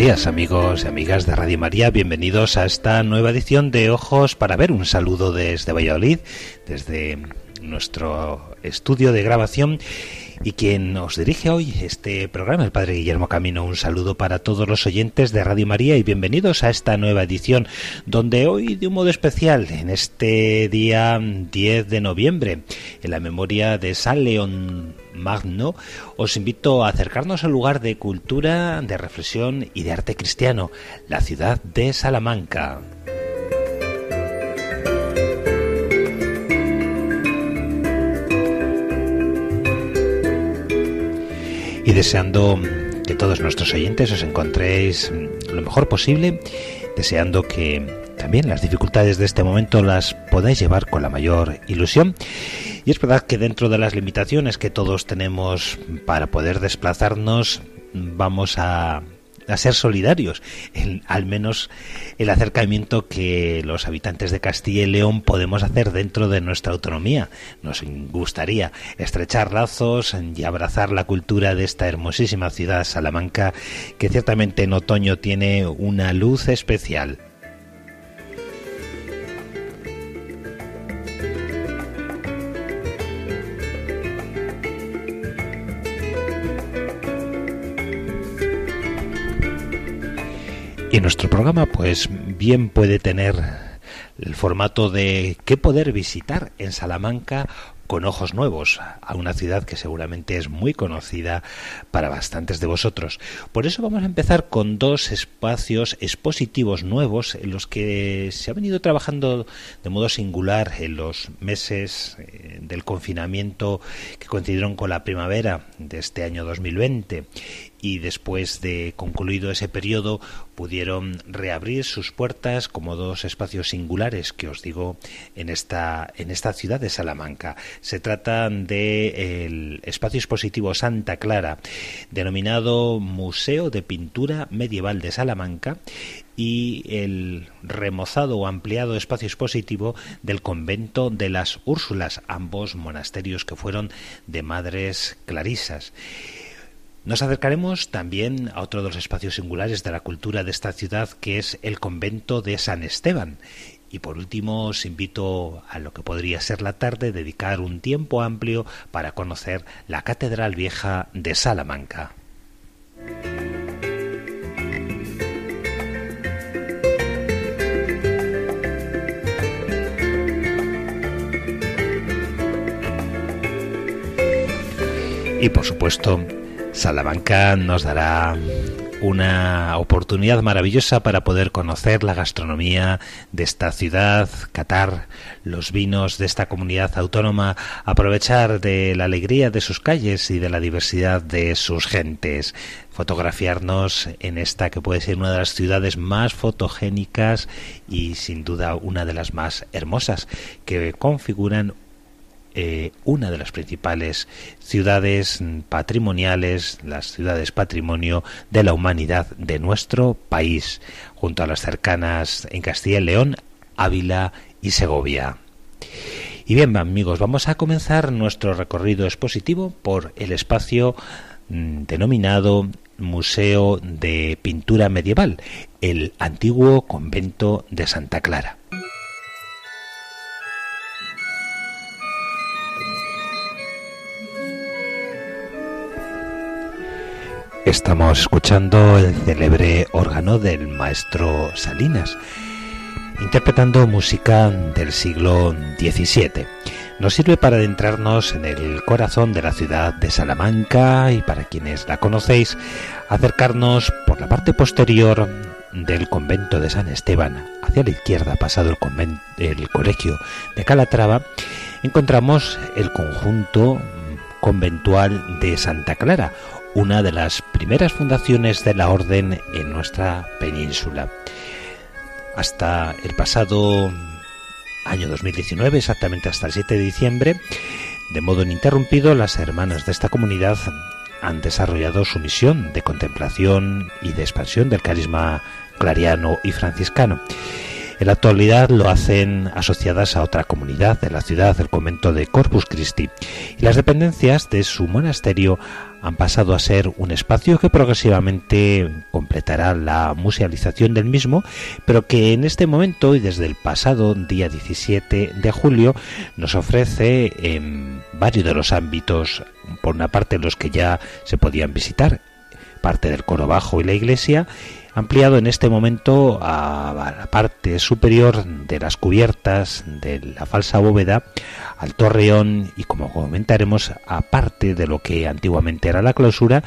Días amigos y amigas de Radio María, bienvenidos a esta nueva edición de Ojos para Ver. Un saludo desde Valladolid, desde nuestro estudio de grabación y quien nos dirige hoy este programa, el Padre Guillermo Camino. Un saludo para todos los oyentes de Radio María y bienvenidos a esta nueva edición, donde hoy, de un modo especial, en este día 10 de noviembre, en la memoria de San León Magno, os invito a acercarnos al lugar de cultura, de reflexión y de arte cristiano, la ciudad de Salamanca. y deseando que todos nuestros oyentes os encontréis lo mejor posible, deseando que también las dificultades de este momento las podáis llevar con la mayor ilusión. Y es verdad que dentro de las limitaciones que todos tenemos para poder desplazarnos, vamos a a ser solidarios, en, al menos el acercamiento que los habitantes de Castilla y León podemos hacer dentro de nuestra autonomía. Nos gustaría estrechar lazos y abrazar la cultura de esta hermosísima ciudad Salamanca, que ciertamente en otoño tiene una luz especial. Y nuestro programa, pues bien puede tener el formato de qué poder visitar en Salamanca con ojos nuevos a una ciudad que seguramente es muy conocida para bastantes de vosotros. Por eso vamos a empezar con dos espacios expositivos nuevos en los que se ha venido trabajando de modo singular en los meses eh, del confinamiento que coincidieron con la primavera de este año 2020 y después de concluido ese periodo pudieron reabrir sus puertas como dos espacios singulares que os digo en esta en esta ciudad de Salamanca. Se trata de el espacio expositivo Santa Clara, denominado Museo de Pintura Medieval de Salamanca y el remozado o ampliado espacio expositivo del convento de las Úrsulas, ambos monasterios que fueron de madres clarisas. Nos acercaremos también a otro de los espacios singulares de la cultura de esta ciudad, que es el convento de San Esteban. Y por último, os invito a lo que podría ser la tarde, dedicar un tiempo amplio para conocer la Catedral Vieja de Salamanca. Y por supuesto, Salamanca nos dará una oportunidad maravillosa para poder conocer la gastronomía de esta ciudad, catar los vinos de esta comunidad autónoma, aprovechar de la alegría de sus calles y de la diversidad de sus gentes, fotografiarnos en esta que puede ser una de las ciudades más fotogénicas y sin duda una de las más hermosas que configuran eh, una de las principales ciudades patrimoniales, las ciudades patrimonio de la humanidad de nuestro país, junto a las cercanas en Castilla y León, Ávila y Segovia. Y bien, amigos, vamos a comenzar nuestro recorrido expositivo por el espacio mm, denominado Museo de Pintura Medieval, el antiguo convento de Santa Clara. Estamos escuchando el célebre órgano del maestro Salinas. interpretando música del siglo XVII. Nos sirve para adentrarnos en el corazón de la ciudad de Salamanca y para quienes la conocéis, acercarnos por la parte posterior del convento de San Esteban hacia la izquierda, pasado el, el colegio de Calatrava, encontramos el conjunto conventual de Santa Clara, una de las primeras fundaciones de la orden en nuestra península. Hasta el pasado año 2019, exactamente hasta el 7 de diciembre, de modo ininterrumpido, las hermanas de esta comunidad han desarrollado su misión de contemplación y de expansión del carisma clariano y franciscano. En la actualidad lo hacen asociadas a otra comunidad de la ciudad, el convento de Corpus Christi, y las dependencias de su monasterio han pasado a ser un espacio que progresivamente completará la musealización del mismo, pero que en este momento y desde el pasado día 17 de julio nos ofrece en varios de los ámbitos, por una parte los que ya se podían visitar, parte del coro bajo y la iglesia, ampliado en este momento a la parte superior de las cubiertas de la falsa bóveda, al torreón y como comentaremos a parte de lo que antiguamente era la clausura,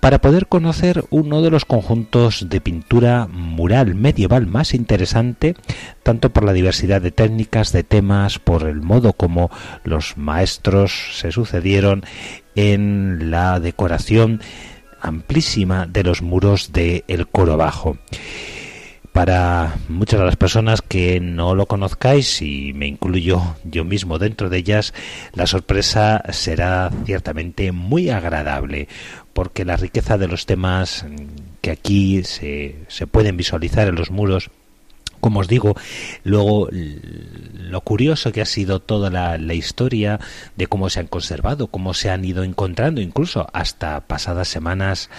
para poder conocer uno de los conjuntos de pintura mural medieval más interesante, tanto por la diversidad de técnicas, de temas, por el modo como los maestros se sucedieron en la decoración amplísima de los muros del el coro bajo. Para muchas de las personas que no lo conozcáis, y me incluyo yo mismo dentro de ellas, la sorpresa será ciertamente muy agradable, porque la riqueza de los temas que aquí se, se pueden visualizar en los muros como os digo, luego lo curioso que ha sido toda la, historia de cómo se han conservado, cómo se han ido encontrando, incluso hasta pasadas semanas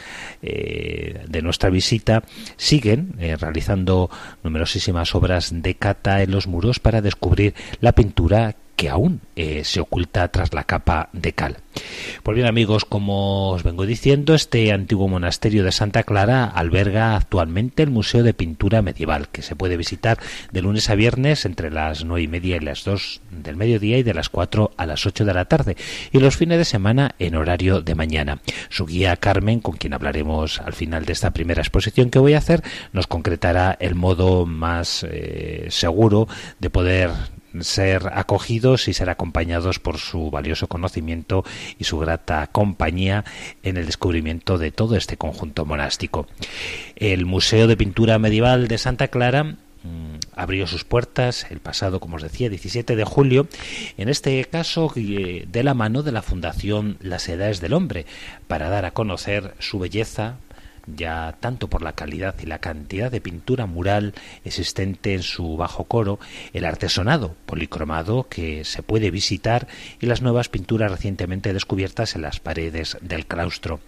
eh, de nuestra visita, siguen eh, realizando numerosísimas obras de cata en los muros para descubrir la pintura que aún eh, se oculta tras la capa de cal. Pues bien amigos, como os vengo diciendo, este antiguo monasterio de Santa Clara alberga actualmente el Museo de Pintura Medieval, que se puede visitar de lunes a viernes entre las nueve y media y las dos del mediodía y de las cuatro a las ocho de la tarde, y los fines de semana en horario de mañana. Su guía Carmen, con quien hablaremos al final de esta primera exposición que voy a hacer, nos concretará el modo más eh, seguro de poder ser acogidos y ser acompañados por su valioso conocimiento y su grata compañía en el descubrimiento de todo este conjunto monástico. El Museo de Pintura Medieval de Santa Clara mm, abrió sus puertas el pasado, como os decía, 17 de julio, en este caso eh, de la mano de la Fundación Las Edades del Hombre, para dar a conocer su belleza, ya tanto por la calidad y la cantidad de pintura mural existente en su bajo coro, el artesonado policromado que se puede visitar y las nuevas pinturas recientemente descubiertas en las paredes del claustro.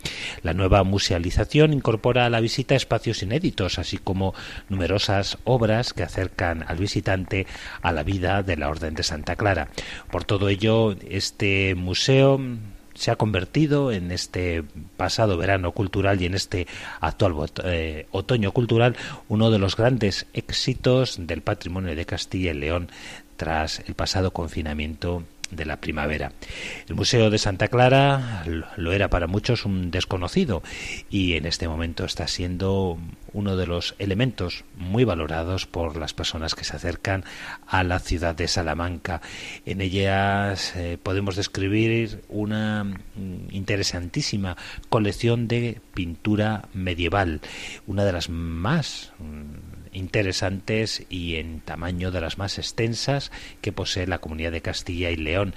La nueva musealización incorpora a la visita espacios inéditos, así como numerosas obras que acercan al visitante a la vida de la Orden de Santa Clara. Por todo ello, este museo se ha convertido en este pasado verano cultural y en este actual eh, otoño cultural uno de los grandes éxitos del patrimonio de Castilla y León tras el pasado confinamiento de la primavera. El Museo de Santa Clara lo era para muchos un desconocido y en este momento está siendo uno de los elementos muy valorados por las personas que se acercan a la ciudad de Salamanca. En ellas eh, podemos describir una mm, interesantísima colección de pintura medieval, una de las más mm, interesantes y en tamaño de las más extensas que posee la comunidad de Castilla y León.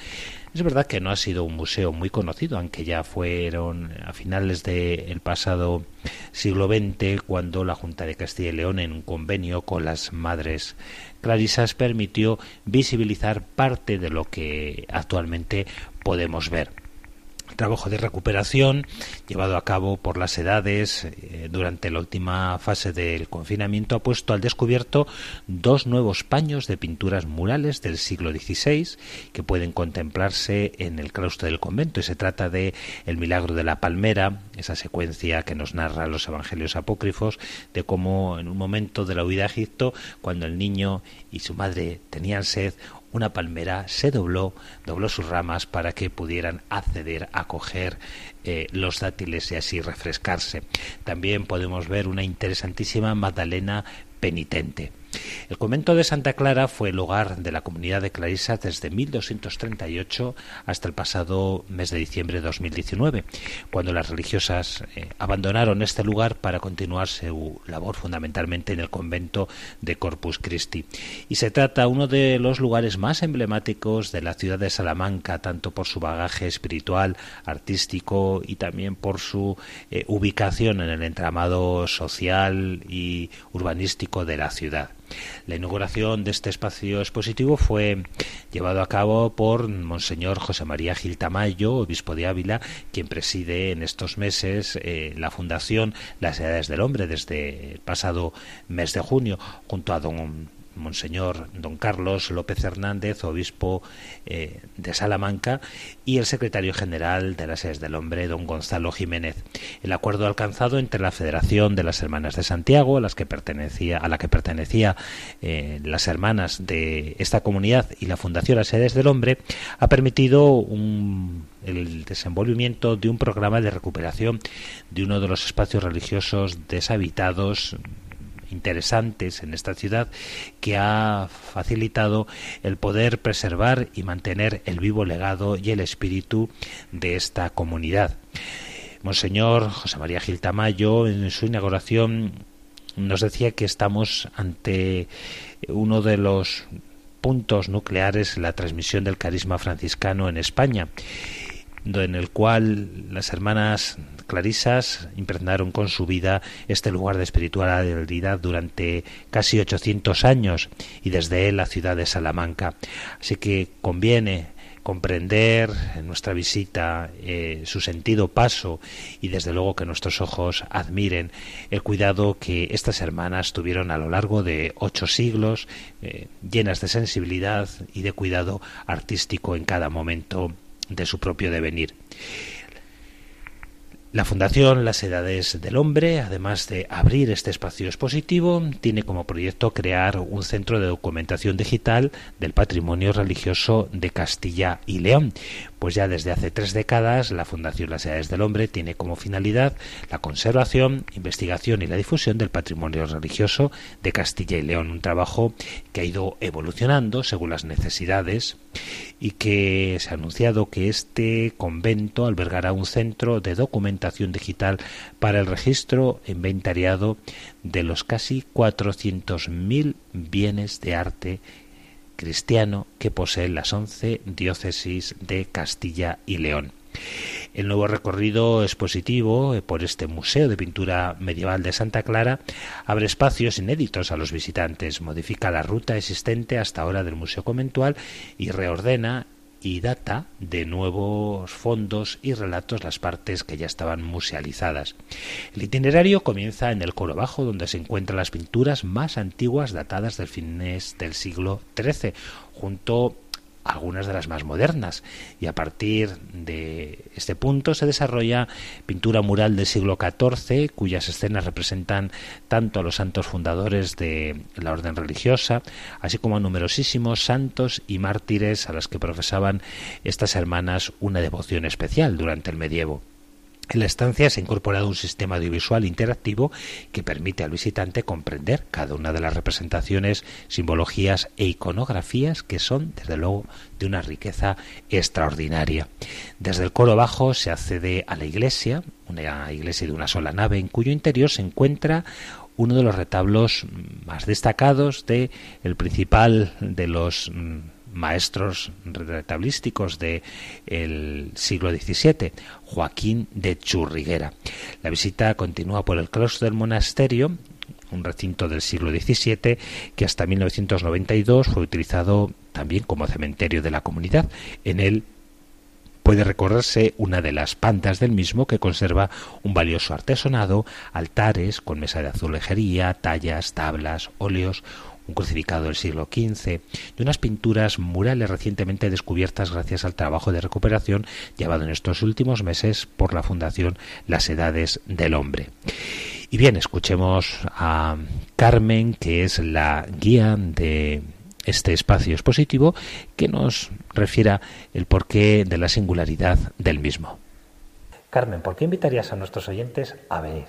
Es verdad que no ha sido un museo muy conocido, aunque ya fueron a finales del pasado siglo XX cuando la Junta de Castilla y León en un convenio con las madres clarisas permitió visibilizar parte de lo que actualmente podemos ver. Trabajo de recuperación llevado a cabo por las edades eh, durante la última fase del confinamiento ha puesto al descubierto dos nuevos paños de pinturas murales del siglo XVI que pueden contemplarse en el claustro del convento. Y se trata de El milagro de la palmera, esa secuencia que nos narra los evangelios apócrifos de cómo en un momento de la huida a Egipto cuando el niño y su madre tenían sed una palmera se dobló, dobló sus ramas para que pudieran acceder a coger eh, los dátiles y así refrescarse. También podemos ver una interesantísima Magdalena penitente. El convento de Santa Clara fue el hogar de la comunidad de clarisas desde 1238 hasta el pasado mes de diciembre de 2019, cuando las religiosas eh, abandonaron este lugar para continuar su labor fundamentalmente en el convento de Corpus Christi. Y se trata uno de los lugares más emblemáticos de la ciudad de Salamanca, tanto por su bagaje espiritual, artístico y también por su eh, ubicación en el entramado social y urbanístico de la ciudad. La inauguración de este espacio expositivo fue llevado a cabo por Monseñor José María Gil Tamayo, obispo de Ávila, quien preside en estos meses eh, la Fundación Las Edades del Hombre desde el pasado mes de junio, junto a don Monseñor Don Carlos López Hernández, obispo eh, de Salamanca, y el secretario general de las Sedes del Hombre, Don Gonzalo Jiménez. El acuerdo alcanzado entre la Federación de las Hermanas de Santiago, a, las que pertenecía, a la que pertenecía eh, las hermanas de esta comunidad, y la Fundación Las Sedes del Hombre, ha permitido el desenvolvimiento de un programa de recuperación de uno de los espacios religiosos deshabitados interesantes en esta ciudad que ha facilitado el poder preservar y mantener el vivo legado y el espíritu de esta comunidad. Monseñor José María Gil Tamayo en su inauguración nos decía que estamos ante uno de los puntos nucleares en la transmisión del carisma franciscano en España, en el cual las hermanas clarisas impregnaron con su vida este lugar de espiritualidad durante casi 800 años y desde él la ciudad de Salamanca. Así que conviene comprender en nuestra visita eh, su sentido paso y desde luego que nuestros ojos admiren el cuidado que estas hermanas tuvieron a lo largo de ocho siglos, eh, llenas de sensibilidad y de cuidado artístico en cada momento de su propio devenir. La Fundación Las Edades del Hombre, además de abrir este espacio expositivo, tiene como proyecto crear un centro de documentación digital del patrimonio religioso de Castilla y León, pues ya desde hace tres décadas la Fundación Las Edades del Hombre tiene como finalidad la conservación, investigación y la difusión del patrimonio religioso de Castilla y León, un trabajo que ha ido evolucionando según las necesidades y que se ha anunciado que este convento albergará un centro de documentación digital para el registro inventariado de los casi 400.000 bienes de arte cristiano que poseen las once diócesis de Castilla y León. El nuevo recorrido expositivo eh, por este Museo de Pintura Medieval de Santa Clara abre espacios inéditos a los visitantes, modifica la ruta existente hasta ahora del Museo Conventual y reordena y data de nuevos fondos y relatos las partes que ya estaban musealizadas. El itinerario comienza en el coro bajo, donde se encuentran las pinturas más antiguas datadas del fines del siglo XIII, junto algunas de las más modernas y a partir de este punto se desarrolla pintura mural del siglo XIV cuyas escenas representan tanto a los santos fundadores de la orden religiosa así como a numerosísimos santos y mártires a los que profesaban estas hermanas una devoción especial durante el medievo. En la estancia se ha incorporado un sistema audiovisual interactivo que permite al visitante comprender cada una de las representaciones, simbologías e iconografías que son, desde luego, de una riqueza extraordinaria. Desde el coro bajo se accede a la iglesia, una iglesia de una sola nave, en cuyo interior se encuentra uno de los retablos más destacados de el principal de los mm, maestros retablísticos del el siglo XVII, Joaquín de Churriguera. La visita continúa por el claustro del monasterio, un recinto del siglo XVII que hasta 1992 fue utilizado también como cementerio de la comunidad. En él puede recorrerse una de las pantas del mismo que conserva un valioso artesonado, altares con mesa de azulejería, tallas, tablas, óleos, un crucificado del siglo XV y unas pinturas murales recientemente descubiertas gracias al trabajo de recuperación llevado en estos últimos meses por la Fundación Las Edades del Hombre. Y bien, escuchemos a Carmen, que es la guía de este espacio expositivo, que nos refiera el porqué de la singularidad del mismo. Carmen, ¿por qué invitarías a nuestros oyentes a venir?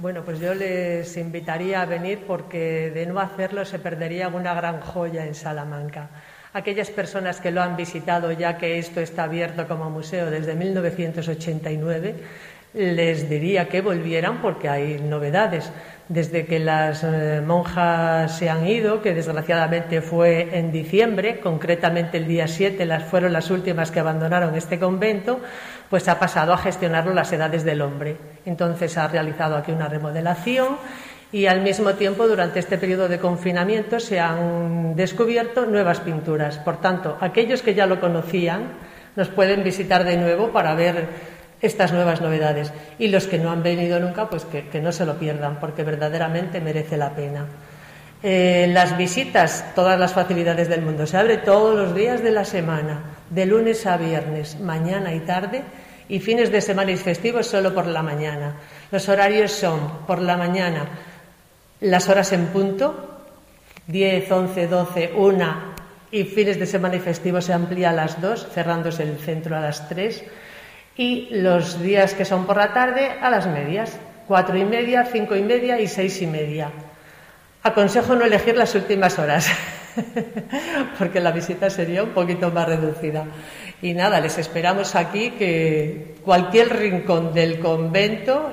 Bueno, pues yo les invitaría a venir porque de no hacerlo se perdería una gran joya en Salamanca. Aquellas personas que lo han visitado, ya que esto está abierto como museo desde 1989, les diría que volvieran porque hay novedades. Desde que las eh, monjas se han ido, que desgraciadamente fue en diciembre, concretamente el día 7, las fueron las últimas que abandonaron este convento, pues ha pasado a gestionarlo las edades del hombre. Entonces ha realizado aquí una remodelación y al mismo tiempo durante este periodo de confinamiento se han descubierto nuevas pinturas. Por tanto, aquellos que ya lo conocían nos pueden visitar de nuevo para ver estas nuevas novedades y los que no han venido nunca pues que, no se lo pierdan porque verdaderamente merece la pena. Eh, las visitas, todas las facilidades del mundo, se abre todos los días de la semana, de lunes a viernes, mañana y tarde, y fines de semana y festivos solo por la mañana. Los horarios son por la mañana las horas en punto, 10, 11, 12, 1 y fines de semana y festivos se amplía a las 2, cerrándose el centro a las 3 y los días que son por la tarde a las medias, cuatro y media, cinco y media y seis y media. Aconsejo no elegir las últimas horas, porque la visita sería un poquito más reducida. Y nada, les esperamos aquí que cualquier rincón del convento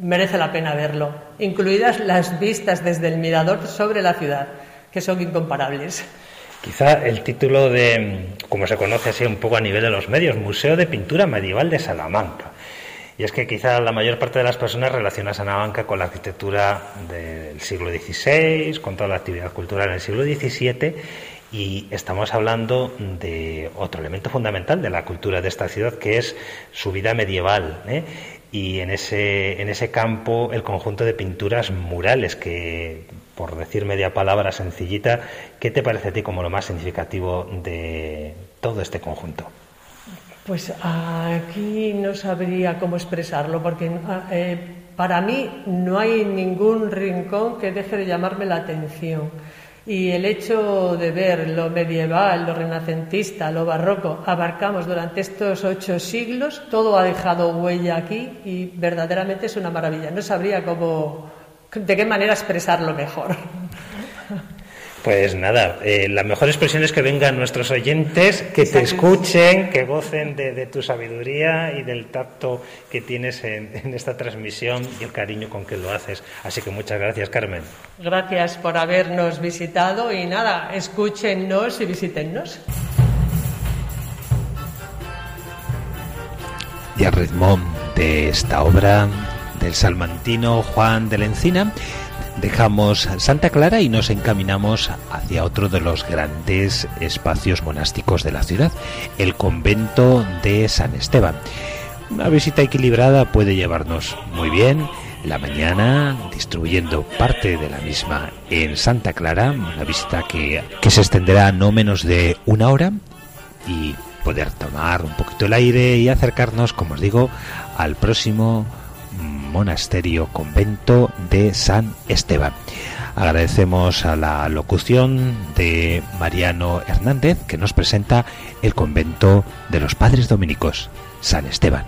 merece la pena verlo, incluidas las vistas desde el mirador sobre la ciudad, que son incomparables. Quizá el título de, como se conoce así un poco a nivel de los medios, Museo de Pintura Medieval de Salamanca. Y es que quizá la mayor parte de las personas relaciona Salamanca con la arquitectura del siglo XVI, con toda la actividad cultural en el siglo XVII y estamos hablando de otro elemento fundamental de la cultura de esta ciudad, que es su vida medieval. ¿eh? Y en ese, en ese campo, el conjunto de pinturas murales, que, por decir media palabra sencillita, ¿qué te parece a ti como lo más significativo de todo este conjunto? Pues aquí no sabría cómo expresarlo, porque eh, para mí no hay ningún rincón que deje de llamarme la atención. Y el hecho de ver lo medieval, lo renacentista, lo barroco, abarcamos durante estos ocho siglos, todo ha dejado huella aquí y verdaderamente es una maravilla. No sabría cómo, de qué manera expresarlo mejor. Pues nada, eh, la mejor expresión es que vengan nuestros oyentes, que te escuchen, que gocen de, tu sabiduría y del tacto que tienes en, esta transmisión y el cariño con que lo haces. Así que muchas gracias, Carmen. Gracias por habernos visitado y nada, escúchennos y visítennos. Y al ritmo de esta obra del salmantino Juan de la Encina, Dejamos Santa Clara y nos encaminamos hacia otro de los grandes espacios monásticos de la ciudad, el convento de San Esteban. Una visita equilibrada puede llevarnos muy bien la mañana, distribuyendo parte de la misma en Santa Clara, una visita que, que se extenderá no menos de una hora y poder tomar un poquito el aire y acercarnos, como os digo, al próximo monasterio convento de San Esteban. Agradecemos a la locución de Mariano Hernández que nos presenta el convento de los padres dominicos, San Esteban.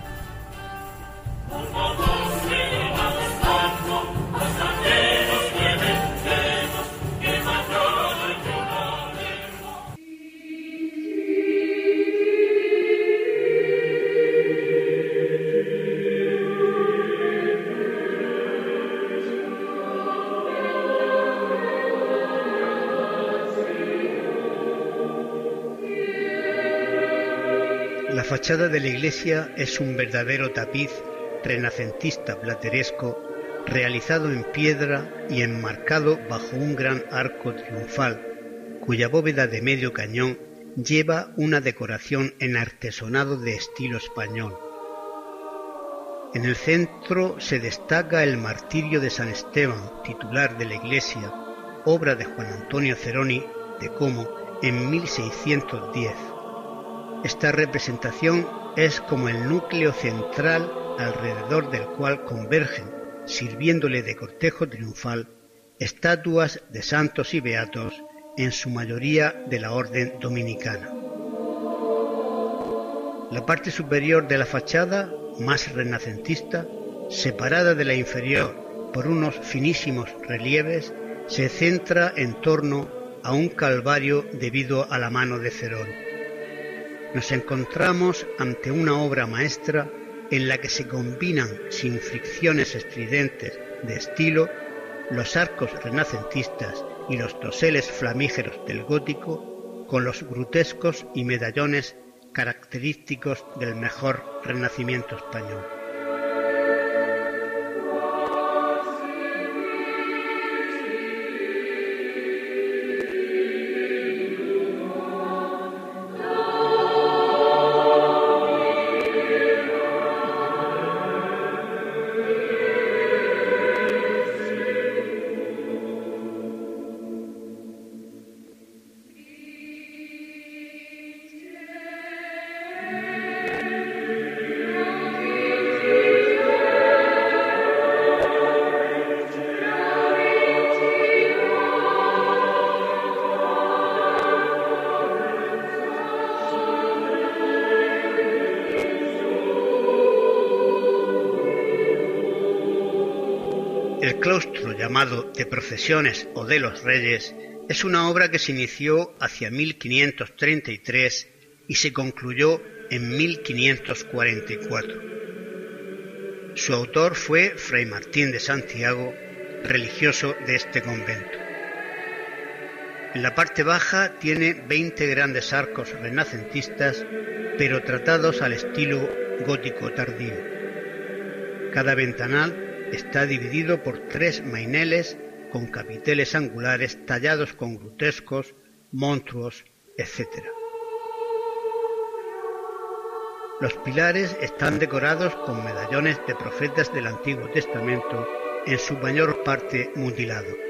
Fachada de la iglesia es un verdadero tapiz renacentista plateresco realizado en piedra y enmarcado bajo un gran arco triunfal, cuya bóveda de medio cañón lleva una decoración en artesonado de estilo español. En el centro se destaca el martirio de San Esteban, titular de la iglesia, obra de Juan Antonio Ceroni de Como en 1610. Esta representación es como el núcleo central alrededor del cual convergen, sirviéndole de cortejo triunfal, estatuas de santos y beatos, en su mayoría de la orden dominicana. La parte superior de la fachada, más renacentista, separada de la inferior por unos finísimos relieves, se centra en torno a un calvario debido a la mano de Cerón. Nos encontramos ante una obra maestra en la que se combinan sin fricciones estridentes de estilo los arcos renacentistas y los doseles flamígeros del gótico con los grutescos y medallones característicos del mejor renacimiento español. De Procesiones o de los Reyes es una obra que se inició hacia 1533 y se concluyó en 1544. Su autor fue Fray Martín de Santiago, religioso de este convento. En la parte baja tiene 20 grandes arcos renacentistas, pero tratados al estilo gótico tardío. Cada ventanal está dividido por tres maineles con capiteles angulares tallados con grutescos, monstruos, etc. Los pilares están decorados con medallones de profetas del Antiguo Testamento, en su mayor parte mutilados.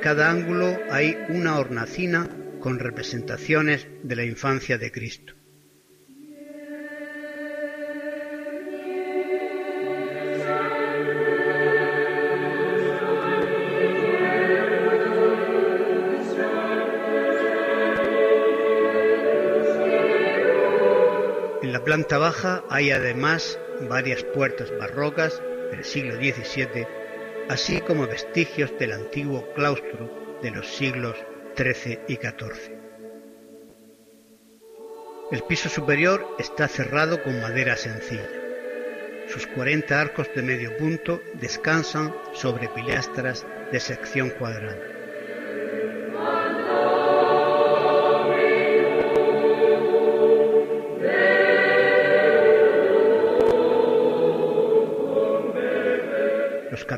Cada ángulo hay una hornacina con representaciones de la infancia de Cristo. En la planta baja hay además varias puertas barrocas del siglo XVII así como vestigios del antiguo claustro de los siglos XIII y XIV. El piso superior está cerrado con madera sencilla. Sus 40 arcos de medio punto descansan sobre pilastras de sección cuadrada.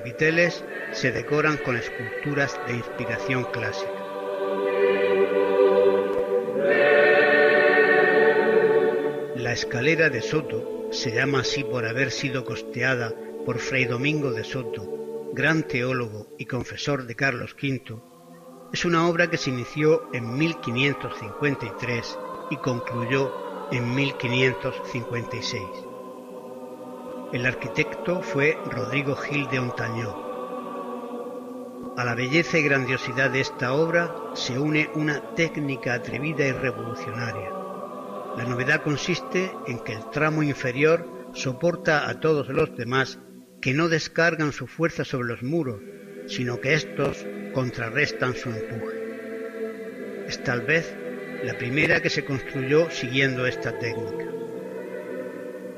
Capiteles se decoran con esculturas de inspiración clásica. La escalera de Soto se llama así por haber sido costeada por Fray Domingo de Soto, gran teólogo y confesor de Carlos V. Es una obra que se inició en 1553 y concluyó en 1556. El arquitecto fue Rodrigo Gil de Ontañó. A la belleza y grandiosidad de esta obra se une una técnica atrevida y revolucionaria. La novedad consiste en que el tramo inferior soporta a todos los demás que no descargan su fuerza sobre los muros, sino que éstos contrarrestan su empuje. Es tal vez la primera que se construyó siguiendo esta técnica.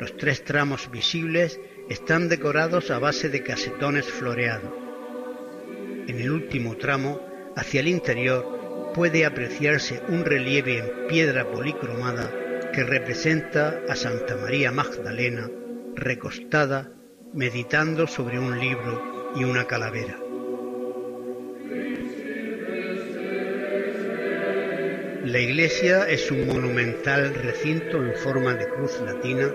Los tres tramos visibles están decorados a base de casetones floreados. En el último tramo, hacia el interior, puede apreciarse un relieve en piedra policromada que representa a Santa María Magdalena recostada meditando sobre un libro y una calavera. La iglesia es un monumental recinto en forma de cruz latina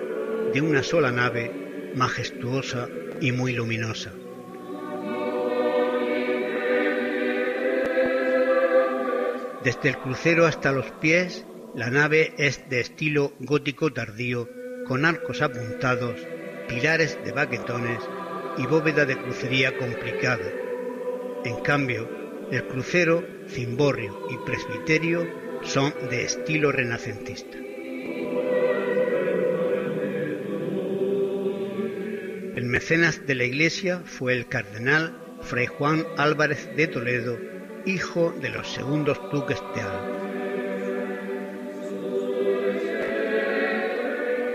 de una sola nave, majestuosa y muy luminosa. Desde el crucero hasta los pies, la nave es de estilo gótico tardío, con arcos apuntados, pilares de baquetones y bóveda de crucería complicada. En cambio, el crucero, cimborrio y presbiterio son de estilo renacentista. Mecenas de la iglesia fue el cardenal Fray Juan Álvarez de Toledo, hijo de los segundos duques de Alba.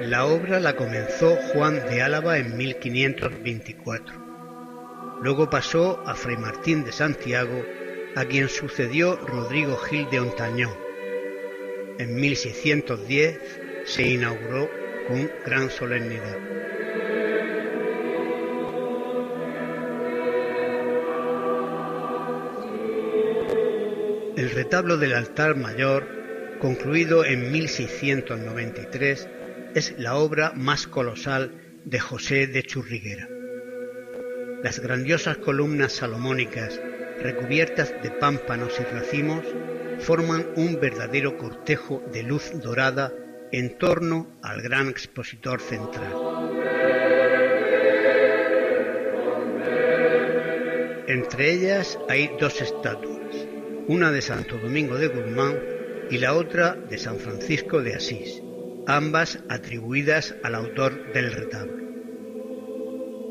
La obra la comenzó Juan de Álava en 1524. Luego pasó a Fray Martín de Santiago, a quien sucedió Rodrigo Gil de Ontañón en 1610 se inauguró con gran solemnidad. El retablo del altar mayor, concluido en 1693, es la obra más colosal de José de Churriguera. Las grandiosas columnas salomónicas recubiertas de pámpanos y racimos forman un verdadero cortejo de luz dorada en torno al gran expositor central. Entre ellas hay dos estatuas, una de Santo Domingo de Guzmán y la otra de San Francisco de Asís, ambas atribuidas al autor del retablo.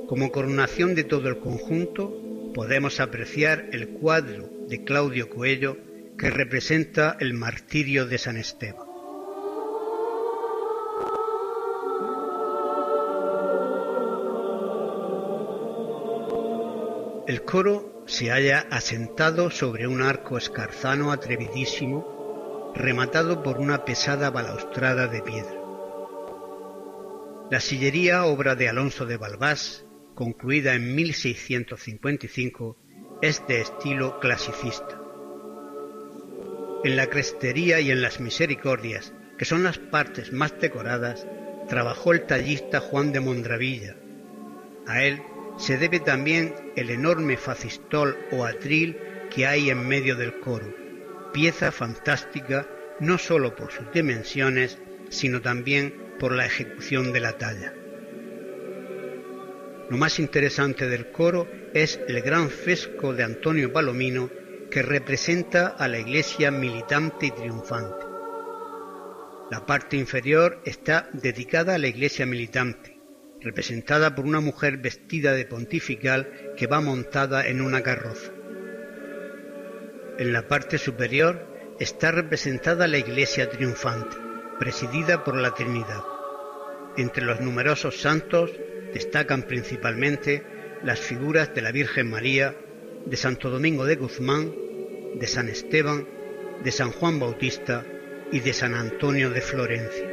Como coronación de todo el conjunto, podemos apreciar el cuadro de Claudio Coello que representa el martirio de San Esteban. El coro se halla asentado sobre un arco escarzano atrevidísimo, rematado por una pesada balaustrada de piedra. La sillería, obra de Alonso de Balbás, concluida en 1655, es de estilo clasicista. En la crestería y en las misericordias, que son las partes más decoradas, trabajó el tallista Juan de Mondravilla. A él se debe también el enorme facistol o atril que hay en medio del coro, pieza fantástica no sólo por sus dimensiones, sino también por la ejecución de la talla. Lo más interesante del coro es el gran fresco de Antonio Palomino que representa a la iglesia militante y triunfante. La parte inferior está dedicada a la iglesia militante, representada por una mujer vestida de pontifical que va montada en una carroza. En la parte superior está representada la iglesia triunfante, presidida por la Trinidad. Entre los numerosos santos destacan principalmente las figuras de la Virgen María, de Santo Domingo de Guzmán, de San Esteban, de San Juan Bautista y de San Antonio de Florencia.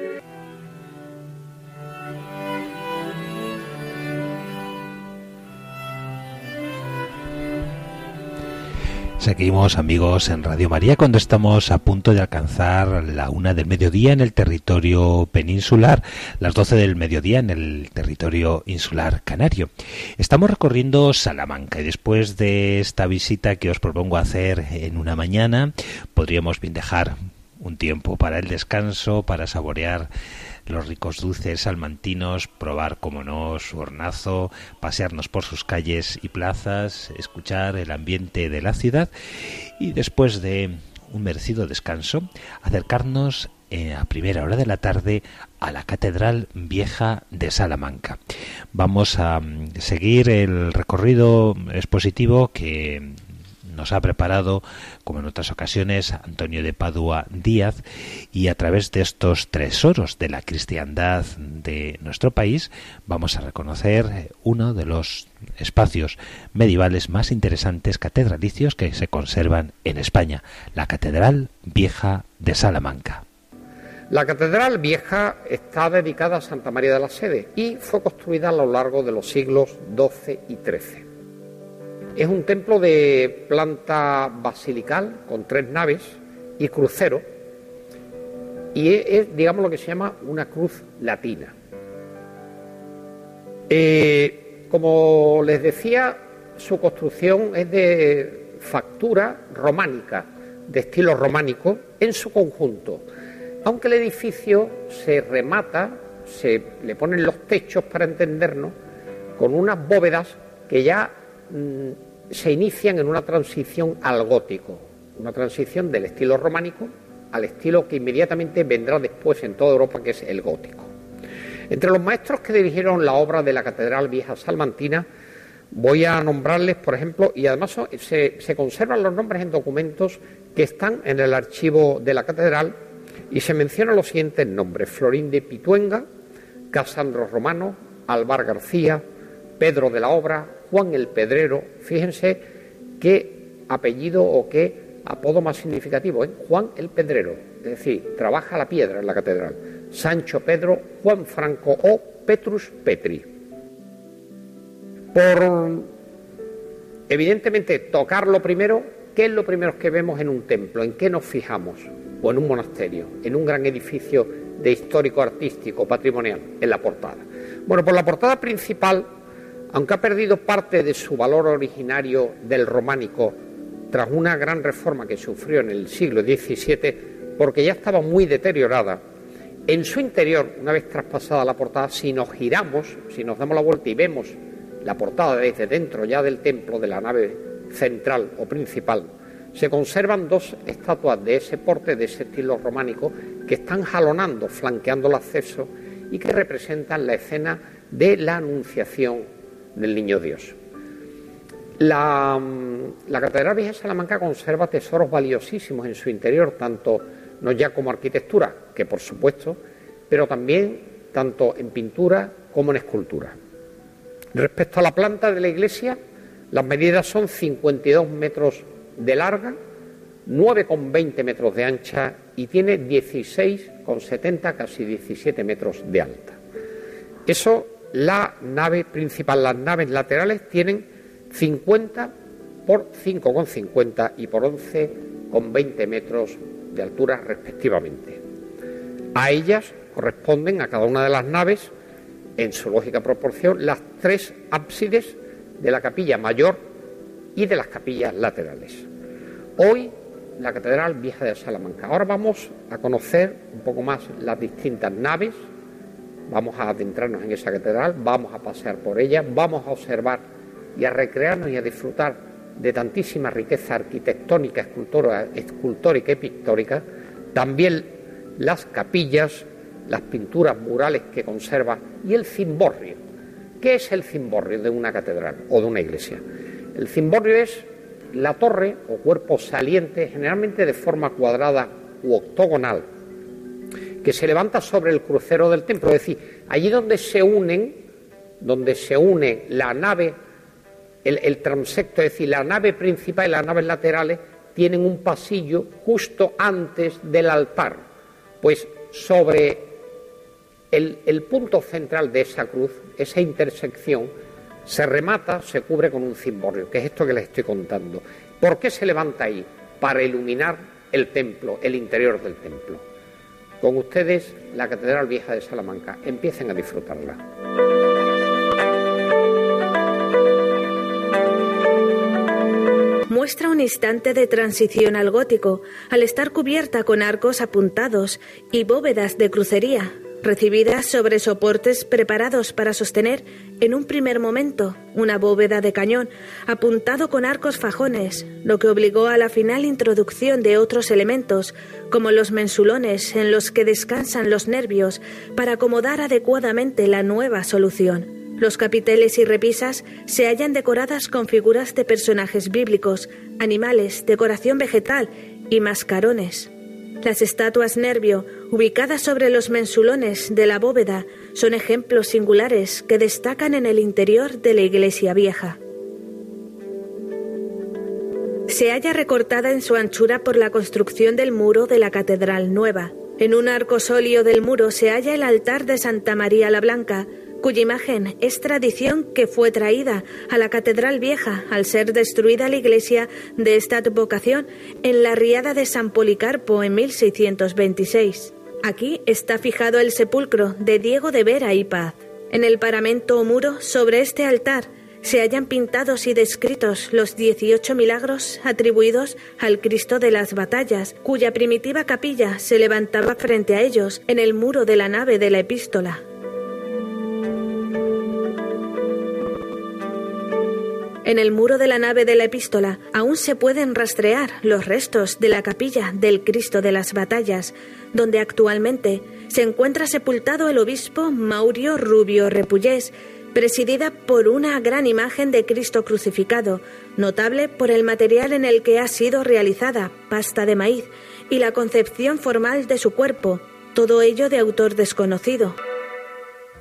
Seguimos amigos en Radio María cuando estamos a punto de alcanzar la una del mediodía en el territorio peninsular, las doce del mediodía en el territorio insular canario. Estamos recorriendo Salamanca y después de esta visita que os propongo hacer en una mañana, podríamos bien dejar un tiempo para el descanso, para saborear los ricos dulces salmantinos, probar, como no, su hornazo, pasearnos por sus calles y plazas, escuchar el ambiente de la ciudad y después de un merecido descanso, acercarnos eh, a primera hora de la tarde a la Catedral Vieja de Salamanca. Vamos a mm, seguir el recorrido expositivo que nos ha preparado, como en otras ocasiones, Antonio de Padua Díaz, y a través de estos tesoros de la cristiandad de nuestro país vamos a reconocer uno de los espacios medievales más interesantes catedralicios que se conservan en España, la Catedral Vieja de Salamanca. La Catedral Vieja está dedicada a Santa María de la Sede y fue construida a lo largo de los siglos XII y XIII. Es un templo de planta basilical con tres naves y crucero y es, digamos, lo que se llama una cruz latina. Eh, como les decía, su construcción es de factura románica, de estilo románico, en su conjunto aunque el edificio se remata, se le ponen los techos para entendernos, con unas bóvedas que ya se inician en una transición al gótico, una transición del estilo románico al estilo que inmediatamente vendrá después en toda Europa, que es el gótico. Entre los maestros que dirigieron la obra de la Catedral Vieja Salmantina, voy a nombrarles, por ejemplo, y además se, se conservan los nombres en documentos que están en el archivo de la Catedral, y se mencionan los siguientes nombres: Florín de Pituenga, Casandro Romano, Alvar García, Pedro de la Obra, Juan el Pedrero. Fíjense qué apellido o qué apodo más significativo, ¿eh? Juan el Pedrero, es decir, trabaja la piedra en la catedral. Sancho Pedro, Juan Franco o Petrus Petri. Por, evidentemente, tocarlo primero, ¿qué es lo primero que vemos en un templo? ¿En qué nos fijamos? o en un monasterio, en un gran edificio de histórico artístico, patrimonial, en la portada. Bueno, por la portada principal, aunque ha perdido parte de su valor originario del románico tras una gran reforma que sufrió en el siglo XVII, porque ya estaba muy deteriorada, en su interior, una vez traspasada la portada, si nos giramos, si nos damos la vuelta y vemos la portada desde dentro ya del templo de la nave central o principal, se conservan dos estatuas de ese porte, de ese estilo románico, que están jalonando, flanqueando el acceso y que representan la escena de la anunciación del Niño Dios. La, mm, Catedral Vieja de Salamanca conserva tesoros valiosísimos en su interior, tanto no ya como arquitectura, que por supuesto, pero también tanto en pintura como en escultura. Respecto a la planta de la iglesia, las medidas son 52 metros de larga, 9,20 metros de ancha y tiene 16,70, casi 17 metros de alta. Eso, la nave principal, las naves laterales tienen 50 por 5,50 y por 11,20 metros de altura respectivamente. A ellas corresponden, a cada una de las naves, en su lógica proporción, las tres ábsides de la capilla mayor y de las capillas laterales. Hoy la Catedral Vieja de Salamanca. Ahora vamos a conocer un poco más las distintas naves, vamos a adentrarnos en esa catedral, vamos a pasear por ella, vamos a observar y a recrearnos y a disfrutar de tantísima riqueza arquitectónica, escultórica y pictórica, también las capillas, las pinturas murales que conserva y el cimborrio. ¿Qué es el cimborrio de una catedral o de una iglesia? El cimborrio es la torre o cuerpo saliente, generalmente de forma cuadrada u octogonal, que se levanta sobre el crucero del templo. Es decir, allí donde se unen, donde se une la nave, el, transecto, es decir, la nave principal y las naves laterales, tienen un pasillo justo antes del altar. Pues sobre el, el punto central de esa cruz, esa intersección, se remata, se cubre con un cimborrio, que es esto que les estoy contando. ¿Por qué se levanta ahí? Para iluminar el templo, el interior del templo. Con ustedes, la Catedral Vieja de Salamanca. Empiecen a disfrutarla. muestra un instante de transición al gótico, al estar cubierta con arcos apuntados y bóvedas de crucería, recibidas sobre soportes preparados para sostener, en un primer momento, una bóveda de cañón, apuntado con arcos fajones, lo que obligó a la final introducción de otros elementos, como los mensulones en los que descansan los nervios, para acomodar adecuadamente la nueva solución. Los capiteles y repisas se hallan decoradas con figuras de personajes bíblicos, animales, decoración vegetal y mascarones. Las estatuas nervio, ubicadas sobre los mensulones de la bóveda, son ejemplos singulares que destacan en el interior de la iglesia vieja. Se halla recortada en su anchura por la construcción del muro de la Catedral Nueva. En un arco sólio del muro se halla el altar de Santa María la Blanca, cuya imagen es tradición que fue traída a la Catedral Vieja al ser destruida la iglesia de esta advocación en la riada de San Policarpo en 1626. Aquí está fijado el sepulcro de Diego de Vera y Paz. En el paramento o muro sobre este altar se hallan pintados y descritos los 18 milagros atribuidos al Cristo de las batallas, cuya primitiva capilla se levantaba frente a ellos en el muro de la nave de la epístola. En el muro de la nave de la epístola aún se pueden rastrear los restos de la capilla del Cristo de las Batallas, donde actualmente se encuentra sepultado el obispo Maurio Rubio Repullés, presidida por una gran imagen de Cristo crucificado, notable por el material en el que ha sido realizada, pasta de maíz, y la concepción formal de su cuerpo, todo ello de autor desconocido.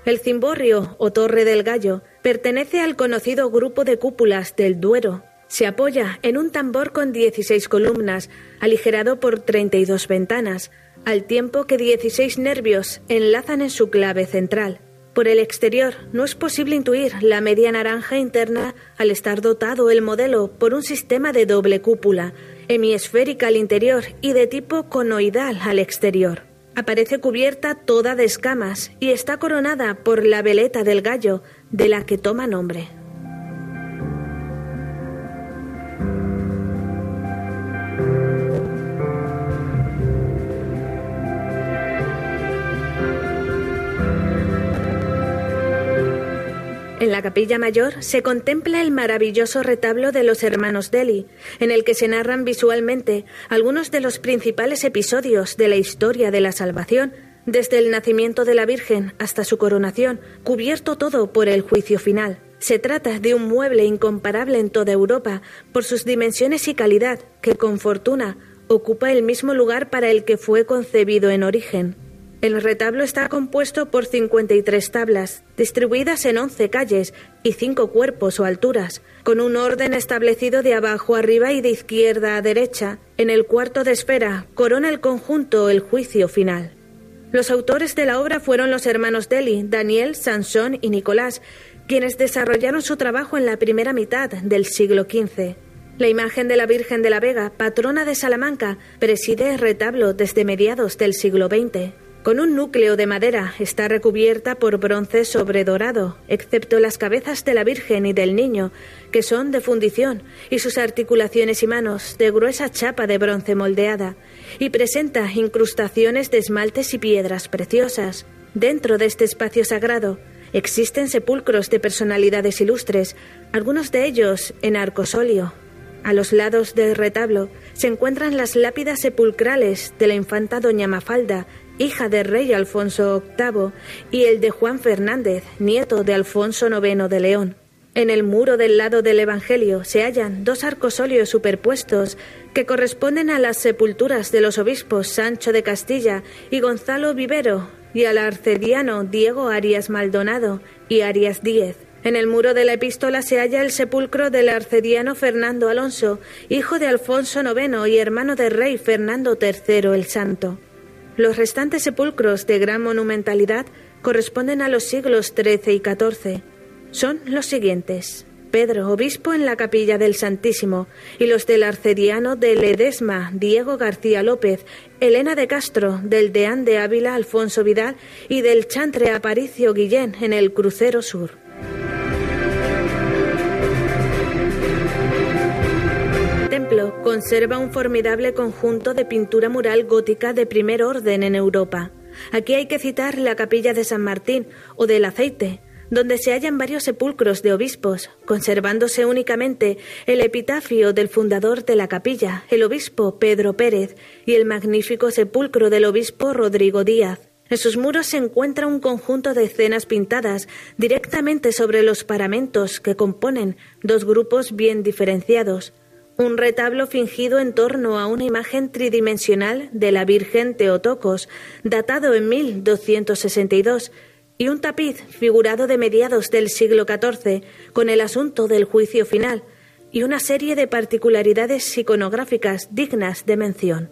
El cimborrio o torre del gallo pertenece al conocido grupo de cúpulas del Duero. Se apoya en un tambor con 16 columnas, aligerado por 32 ventanas, al tiempo que 16 nervios enlazan en su clave central. Por el exterior no es posible intuir la media naranja interna al estar dotado el modelo por un sistema de doble cúpula, hemisférica al interior y de tipo conoidal al exterior. Aparece cubierta toda de escamas y está coronada por la veleta del gallo, de la que toma nombre. En la capilla mayor se contempla el maravilloso retablo de los hermanos Deli, en el que se narran visualmente algunos de los principales episodios de la historia de la salvación, desde el nacimiento de la Virgen hasta su coronación, cubierto todo por el juicio final. Se trata de un mueble incomparable en toda Europa por sus dimensiones y calidad, que con fortuna ocupa el mismo lugar para el que fue concebido en origen. El retablo está compuesto por 53 tablas, distribuidas en 11 calles y 5 cuerpos o alturas, con un orden establecido de abajo arriba y de izquierda a derecha. En el cuarto de esfera corona el conjunto el juicio final. Los autores de la obra fueron los hermanos Deli, Daniel, Sansón y Nicolás, quienes desarrollaron su trabajo en la primera mitad del siglo XV. La imagen de la Virgen de la Vega, patrona de Salamanca, preside el retablo desde mediados del siglo XX. Con un núcleo de madera está recubierta por bronce sobredorado, excepto las cabezas de la Virgen y del Niño, que son de fundición, y sus articulaciones y manos de gruesa chapa de bronce moldeada, y presenta incrustaciones de esmaltes y piedras preciosas. Dentro de este espacio sagrado existen sepulcros de personalidades ilustres, algunos de ellos en arcosolio. A los lados del retablo se encuentran las lápidas sepulcrales de la infanta doña Mafalda hija del rey Alfonso VIII, y el de Juan Fernández, nieto de Alfonso IX de León. En el muro del lado del Evangelio se hallan dos arcosolios superpuestos que corresponden a las sepulturas de los obispos Sancho de Castilla y Gonzalo Vivero y al arcediano Diego Arias Maldonado y Arias Díez. En el muro de la epístola se halla el sepulcro del arcediano Fernando Alonso, hijo de Alfonso IX y hermano del rey Fernando III el Santo. Los restantes sepulcros de gran monumentalidad corresponden a los siglos XIII y XIV. Son los siguientes. Pedro, obispo en la capilla del Santísimo, y los del arcediano de Ledesma, Diego García López, Elena de Castro, del deán de Ávila, Alfonso Vidal, y del chantre Aparicio Guillén en el crucero sur. conserva un formidable conjunto de pintura mural gótica de primer orden en Europa. Aquí hay que citar la capilla de San Martín o del Aceite, donde se hallan varios sepulcros de obispos, conservándose únicamente el epitafio del fundador de la capilla, el obispo Pedro Pérez, y el magnífico sepulcro del obispo Rodrigo Díaz. En sus muros se encuentra un conjunto de escenas pintadas directamente sobre los paramentos que componen dos grupos bien diferenciados. Un retablo fingido en torno a una imagen tridimensional de la Virgen Teotocos, datado en 1262, y un tapiz figurado de mediados del siglo XIV con el asunto del juicio final y una serie de particularidades iconográficas dignas de mención.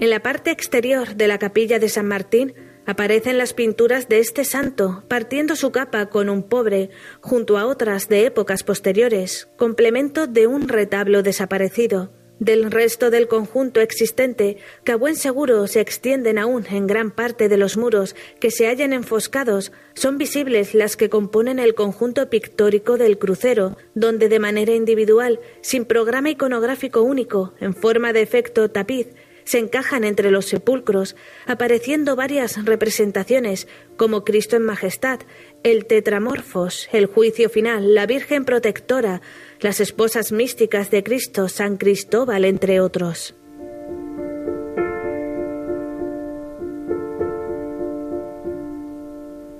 En la parte exterior de la capilla de San Martín aparecen las pinturas de este santo, partiendo su capa con un pobre, junto a otras de épocas posteriores, complemento de un retablo desaparecido. Del resto del conjunto existente, que a buen seguro se extienden aún en gran parte de los muros que se hallan enfoscados, son visibles las que componen el conjunto pictórico del crucero, donde de manera individual, sin programa iconográfico único, en forma de efecto tapiz, se encajan entre los sepulcros, apareciendo varias representaciones, como Cristo en Majestad, el Tetramorfos, el Juicio Final, la Virgen Protectora, las esposas místicas de Cristo, San Cristóbal, entre otros.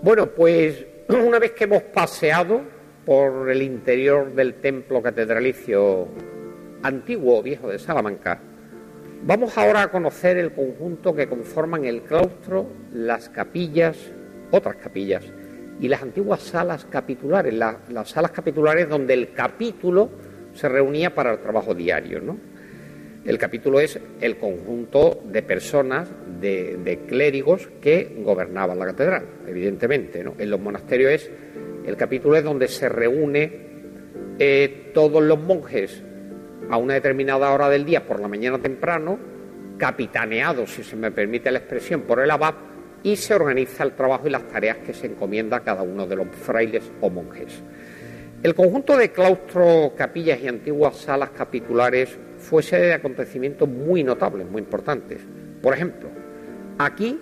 Bueno, pues una vez que hemos paseado por el interior del templo catedralicio antiguo viejo de Salamanca, Vamos ahora a conocer el conjunto que conforman el claustro, las capillas, otras capillas y las antiguas salas capitulares, las salas capitulares donde el capítulo se reunía para el trabajo diario. El capítulo es el conjunto de personas, de, clérigos que gobernaban la catedral, evidentemente. ¿no? En los monasterios es el capítulo es donde se reúne eh, todos los monjes a una determinada hora del día, por la mañana temprano, capitaneado, si se me permite la expresión, por el abad, y se organiza el trabajo y las tareas que se encomienda a cada uno de los frailes o monjes. El conjunto de claustros, capillas y antiguas salas capitulares fue sede de acontecimientos muy notables, muy importantes. Por ejemplo, aquí,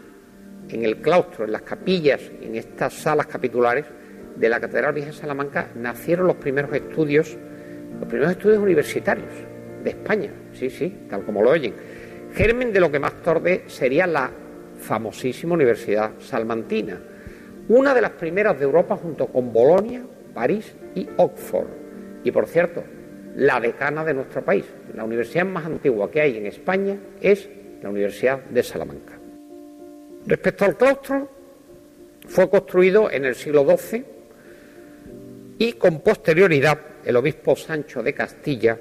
en el claustro, en las capillas, en estas salas capitulares de la Catedral Virgen Salamanca, nacieron los primeros estudios los primeros estudios universitarios de España, sí, sí, tal como lo oyen. Germen de lo que más tarde sería la famosísima Universidad Salmantina, una de las primeras de Europa junto con Bolonia, París y Oxford. Y por cierto, la decana de nuestro país, la universidad más antigua que hay en España es la Universidad de Salamanca. Respecto al claustro, fue construido en el siglo XII y con posterioridad el obispo Sancho de Castilla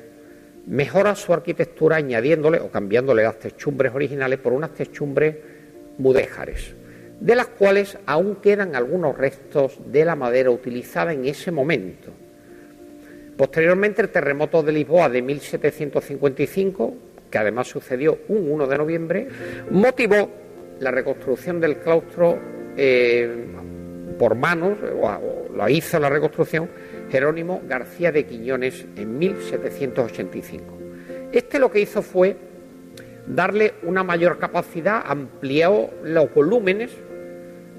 mejora su arquitectura añadiéndole o cambiándole las techumbres originales por unas techumbres mudéjares, de las cuales aún quedan algunos restos de la madera utilizada en ese momento. Posteriormente, el terremoto de Lisboa de 1755, que además sucedió un 1 de noviembre, motivó la reconstrucción del claustro eh, por manos, o la hizo la reconstrucción Jerónimo García de Quiñones en 1785. Este lo que hizo fue darle una mayor capacidad, amplió los volúmenes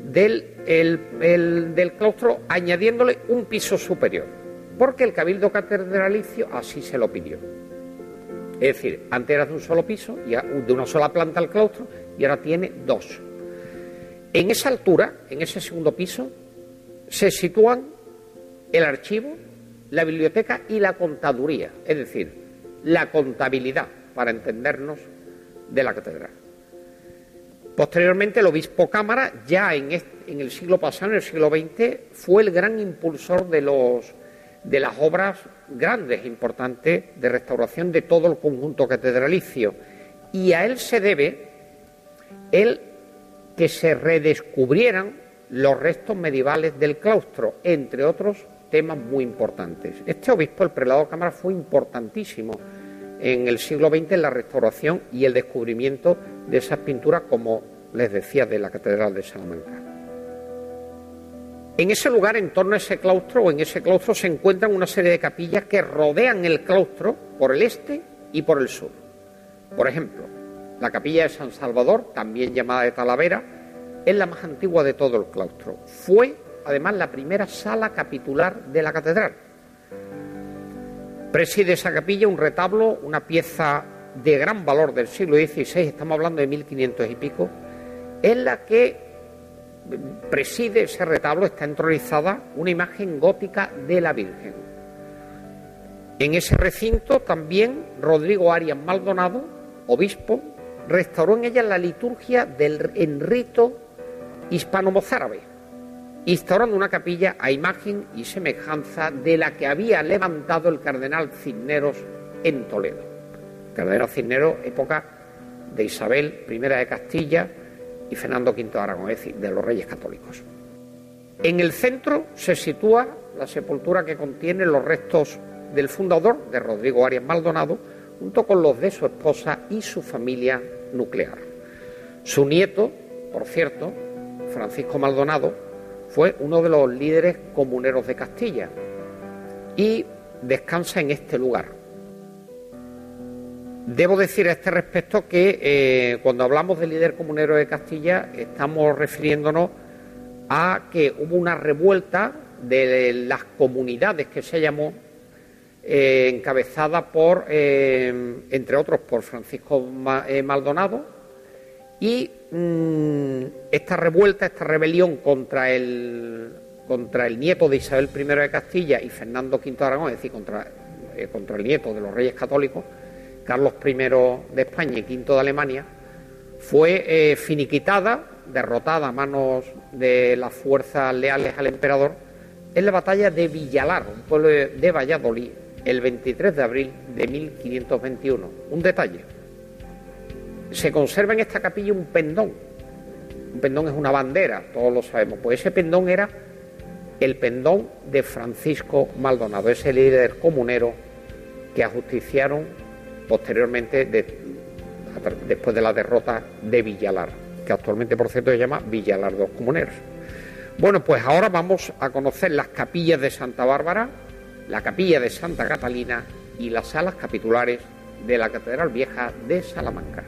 del, del claustro, añadiéndole un piso superior, porque el cabildo catedralicio así se lo pidió. Es decir, antes era de un solo piso, de una sola planta el claustro, y ahora tiene dos. En esa altura, en ese segundo piso, se sitúan el archivo, la biblioteca y la contaduría, es decir, la contabilidad, para entendernos, de la catedral. Posteriormente, el obispo Cámara, ya en, el siglo pasado, en el siglo XX, fue el gran impulsor de, los, de las obras grandes, importantes, de restauración de todo el conjunto catedralicio. Y a él se debe el que se redescubrieran los restos medievales del claustro, entre otros temas muy importantes. Este obispo, el prelado Cámara, fue importantísimo en el siglo XX en la restauración y el descubrimiento de esas pinturas, como les decía, de la Catedral de Salamanca. En ese lugar, en torno a ese claustro o en ese claustro, se encuentran una serie de capillas que rodean el claustro por el este y por el sur. Por ejemplo, la capilla de San Salvador, también llamada de Talavera, es la más antigua de todo el claustro. Fue además la primera sala capitular de la catedral. Preside esa capilla un retablo, una pieza de gran valor del siglo XVI, estamos hablando de 1500 y pico, es la que preside ese retablo, está entronizada una imagen gótica de la Virgen. En ese recinto también Rodrigo Arias Maldonado, obispo, restauró en ella la liturgia del en rito hispano-mozárabe, instaurando una capilla a imagen y semejanza de la que había levantado el cardenal Cisneros en Toledo. Cardenal Cisneros, época de Isabel I de Castilla y Fernando V de Aragón, es decir, de los reyes católicos. En el centro se sitúa la sepultura que contiene los restos del fundador, de Rodrigo Arias Maldonado, junto con los de su esposa y su familia nuclear. Su nieto, por cierto, Francisco Maldonado, fue uno de los líderes comuneros de Castilla y descansa en este lugar. Debo decir a este respecto que eh, cuando hablamos de líder comunero de Castilla estamos refiriéndonos a que hubo una revuelta de las comunidades que se llamó eh, encabezada por, eh, entre otros, por Francisco Maldonado y mm, esta revuelta, esta rebelión contra el, contra el nieto de Isabel I de Castilla y Fernando V de Aragón, es decir, contra, contra el nieto de los reyes católicos, Carlos I de España y V de Alemania, fue eh, finiquitada, derrotada a manos de las fuerzas leales al emperador en la batalla de Villalar, un pueblo de Valladolid, el 23 de abril de 1521. Un detalle, se conserva en esta capilla un pendón. Un pendón es una bandera, todos lo sabemos. Pues ese pendón era el pendón de Francisco Maldonado, ese líder comunero que ajusticiaron posteriormente después de la derrota de Villalar, que actualmente por cierto se llama Villalar dos Comuneros. Bueno, pues ahora vamos a conocer las capillas de Santa Bárbara, la capilla de Santa Catalina y las salas capitulares de la Catedral Vieja de Salamanca.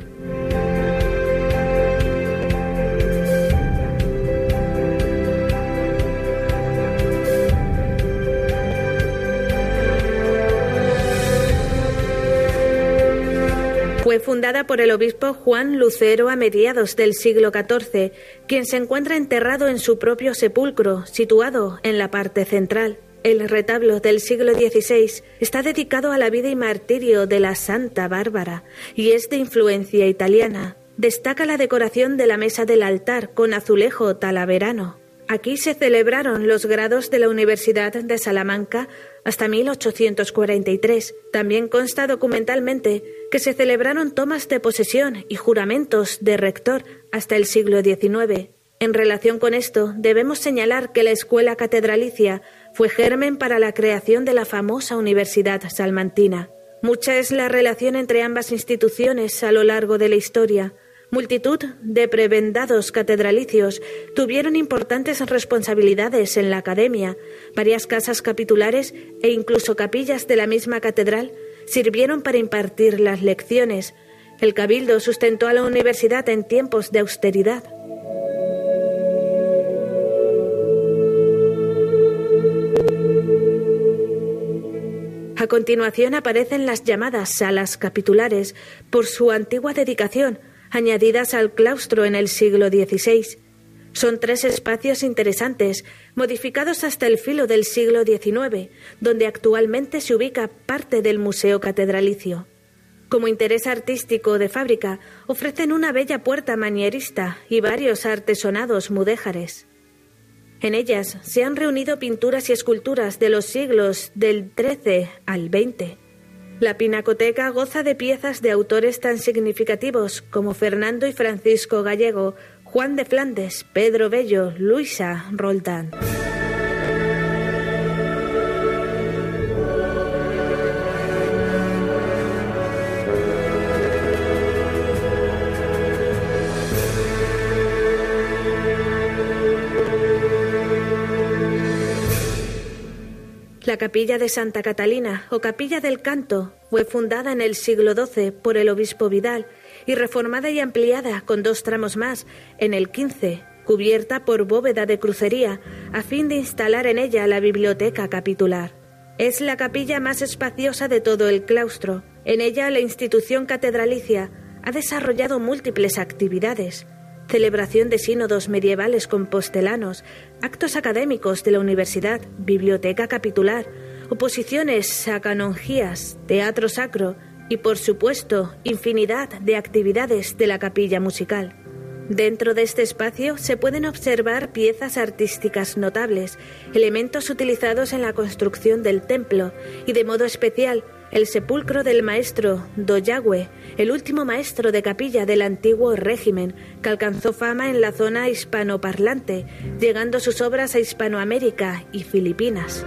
Fue fundada por el obispo Juan Lucero a mediados del siglo XIV, quien se encuentra enterrado en su propio sepulcro, situado en la parte central. El retablo del siglo XVI está dedicado a la vida y martirio de la Santa Bárbara y es de influencia italiana. Destaca la decoración de la mesa del altar con azulejo talaverano. Aquí se celebraron los grados de la Universidad de Salamanca hasta 1843. También consta documentalmente que se celebraron tomas de posesión y juramentos de rector hasta el siglo XIX. En relación con esto, debemos señalar que la escuela catedralicia fue germen para la creación de la famosa Universidad Salmantina. Mucha es la relación entre ambas instituciones a lo largo de la historia. Multitud de prebendados catedralicios tuvieron importantes responsabilidades en la academia. Varias casas capitulares e incluso capillas de la misma catedral sirvieron para impartir las lecciones. El cabildo sustentó a la universidad en tiempos de austeridad. A continuación aparecen las llamadas salas capitulares por su antigua dedicación añadidas al claustro en el siglo XVI. Son tres espacios interesantes, modificados hasta el filo del siglo XIX, donde actualmente se ubica parte del Museo Catedralicio. Como interés artístico de fábrica, ofrecen una bella puerta manierista y varios artesonados mudéjares. En ellas se han reunido pinturas y esculturas de los siglos del XIII al XX. La Pinacoteca goza de piezas de autores tan significativos como Fernando y Francisco Gallego, Juan de Flandes, Pedro Bello, Luisa Roldán. La capilla de Santa Catalina o capilla del Canto fue fundada en el siglo XII por el obispo Vidal y reformada y ampliada con dos tramos más en el XV, cubierta por bóveda de crucería a fin de instalar en ella la biblioteca capitular. Es la capilla más espaciosa de todo el claustro. En ella la institución catedralicia ha desarrollado múltiples actividades, celebración de sínodos medievales compostelanos, actos académicos de la universidad, biblioteca capitular, oposiciones a canonjías, teatro sacro y, por supuesto, infinidad de actividades de la capilla musical. Dentro de este espacio se pueden observar piezas artísticas notables, elementos utilizados en la construcción del templo y, de modo especial, el sepulcro del maestro Doyagüe, el último maestro de capilla del antiguo régimen, que alcanzó fama en la zona hispanoparlante, llegando sus obras a Hispanoamérica y Filipinas.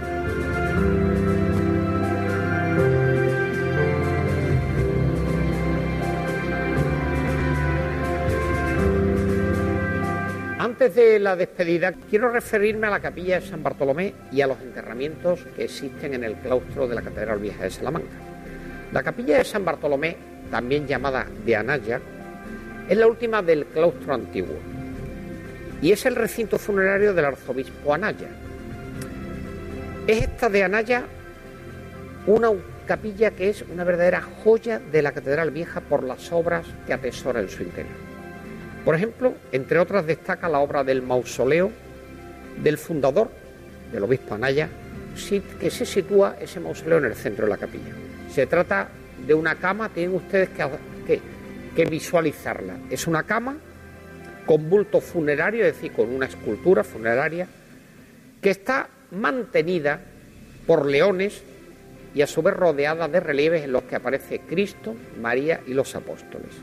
Antes de la despedida, quiero referirme a la capilla de San Bartolomé y a los enterramientos que existen en el claustro de la Catedral Vieja de Salamanca. La capilla de San Bartolomé, también llamada de Anaya, es la última del claustro antiguo y es el recinto funerario del arzobispo Anaya. Es esta de Anaya una capilla que es una verdadera joya de la Catedral Vieja por las obras que atesora en su interior. Por ejemplo, entre otras destaca la obra del mausoleo del fundador del obispo Anaya, que se sitúa ese mausoleo en el centro de la capilla. Se trata de una cama, tienen ustedes que, que visualizarla. Es una cama con bulto funerario, es decir, con una escultura funeraria, que está mantenida por leones y a su vez rodeada de relieves en los que aparece Cristo, María y los apóstoles.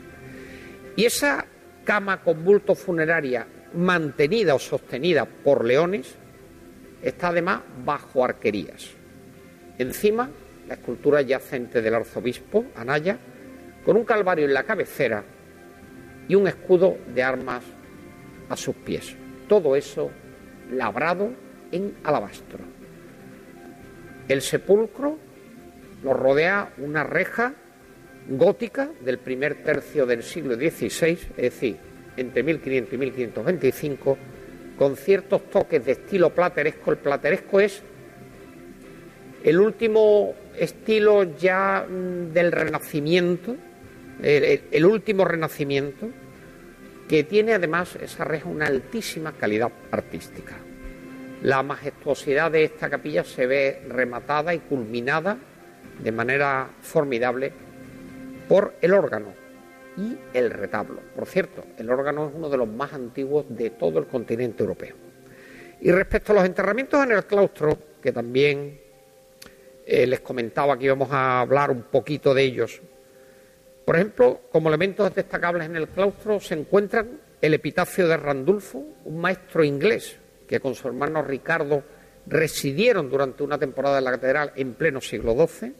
Y esa cama con bulto funeraria mantenida o sostenida por leones, está además bajo arquerías. Encima, la escultura yacente del arzobispo, Anaya, con un calvario en la cabecera y un escudo de armas a sus pies. Todo eso labrado en alabastro. El sepulcro lo rodea una reja gótica del primer tercio del siglo XVI, es decir, entre 1500 y 1525, con ciertos toques de estilo plateresco. El plateresco es el último estilo ya mm, del Renacimiento, el, último Renacimiento, que tiene además esa reja una altísima calidad artística. La majestuosidad de esta capilla se ve rematada y culminada de manera formidable por el órgano y el retablo. Por cierto, el órgano es uno de los más antiguos de todo el continente europeo. Y respecto a los enterramientos en el claustro, que también eh, les comentaba que íbamos a hablar un poquito de ellos, por ejemplo, como elementos destacables en el claustro se encuentran el epitafio de Randulfo, un maestro inglés que con su hermano Ricardo residieron durante una temporada en la catedral en pleno siglo XII,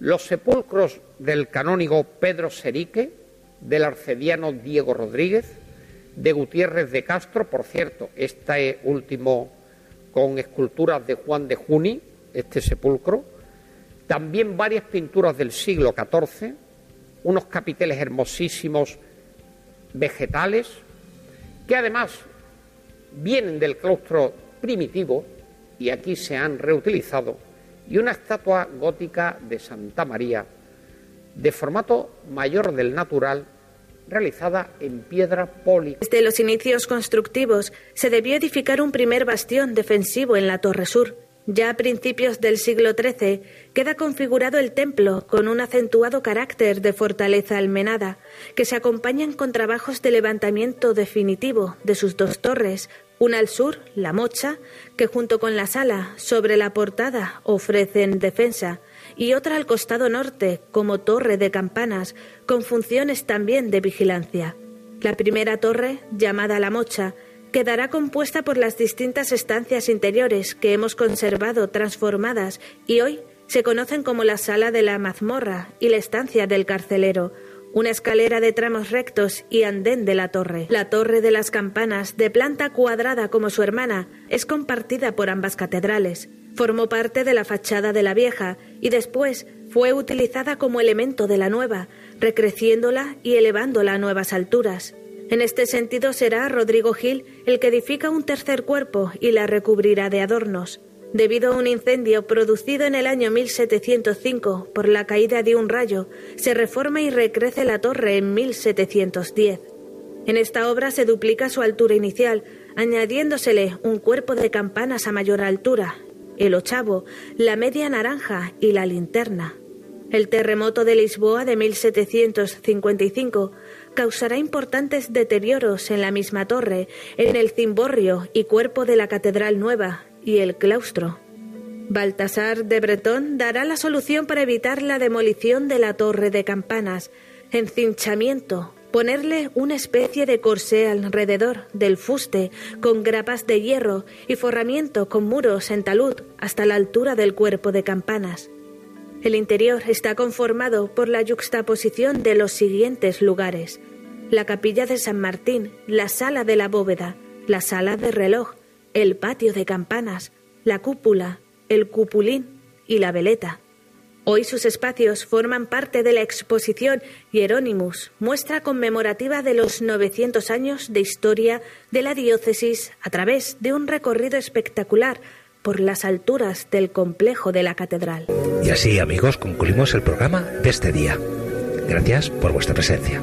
los sepulcros del canónigo Pedro Serique, del arcediano Diego Rodríguez, de Gutiérrez de Castro, por cierto, este último con esculturas de Juan de Juni, este sepulcro, también varias pinturas del siglo XIV, unos capiteles hermosísimos vegetales, que además vienen del claustro primitivo y aquí se han reutilizado y una estatua gótica de Santa María de formato mayor del natural realizada en piedra poli. Desde los inicios constructivos se debió edificar un primer bastión defensivo en la Torre Sur. Ya a principios del siglo XIII queda configurado el templo con un acentuado carácter de fortaleza almenada, que se acompañan con trabajos de levantamiento definitivo de sus dos torres, una al sur, la mocha, que junto con la sala sobre la portada ofrecen defensa, y otra al costado norte, como torre de campanas, con funciones también de vigilancia. La primera torre, llamada la mocha, quedará compuesta por las distintas estancias interiores que hemos conservado transformadas y hoy se conocen como la sala de la mazmorra y la estancia del carcelero, una escalera de tramos rectos y andén de la torre. La torre de las campanas, de planta cuadrada como su hermana, es compartida por ambas catedrales. Formó parte de la fachada de la vieja y después fue utilizada como elemento de la nueva, recreciéndola y elevándola a nuevas alturas. En este sentido será Rodrigo Gil el que edifica un tercer cuerpo y la recubrirá de adornos. Debido a un incendio producido en el año 1705 por la caída de un rayo, se reforma y recrece la torre en 1710. En esta obra se duplica su altura inicial, añadiéndosele un cuerpo de campanas a mayor altura, el ochavo, la media naranja y la linterna. El terremoto de Lisboa de 1755 causará importantes deterioros en la misma torre, en el cimborrio y cuerpo de la Catedral Nueva y el claustro. Baltasar de Bretón dará la solución para evitar la demolición de la torre de campanas, encinchamiento, ponerle una especie de corsé alrededor del fuste con grapas de hierro y forramiento con muros en talud hasta la altura del cuerpo de campanas. El interior está conformado por la yuxtaposición de los siguientes lugares. La capilla de San Martín, la sala de la bóveda, la sala de reloj, el patio de campanas, la cúpula, el cupulín y la veleta. Hoy sus espacios forman parte de la exposición Hieronymus, muestra conmemorativa de los 900 años de historia de la diócesis a través de un recorrido espectacular por las alturas del complejo de la catedral. Y así, amigos, concluimos el programa de este día. Gracias por vuestra presencia.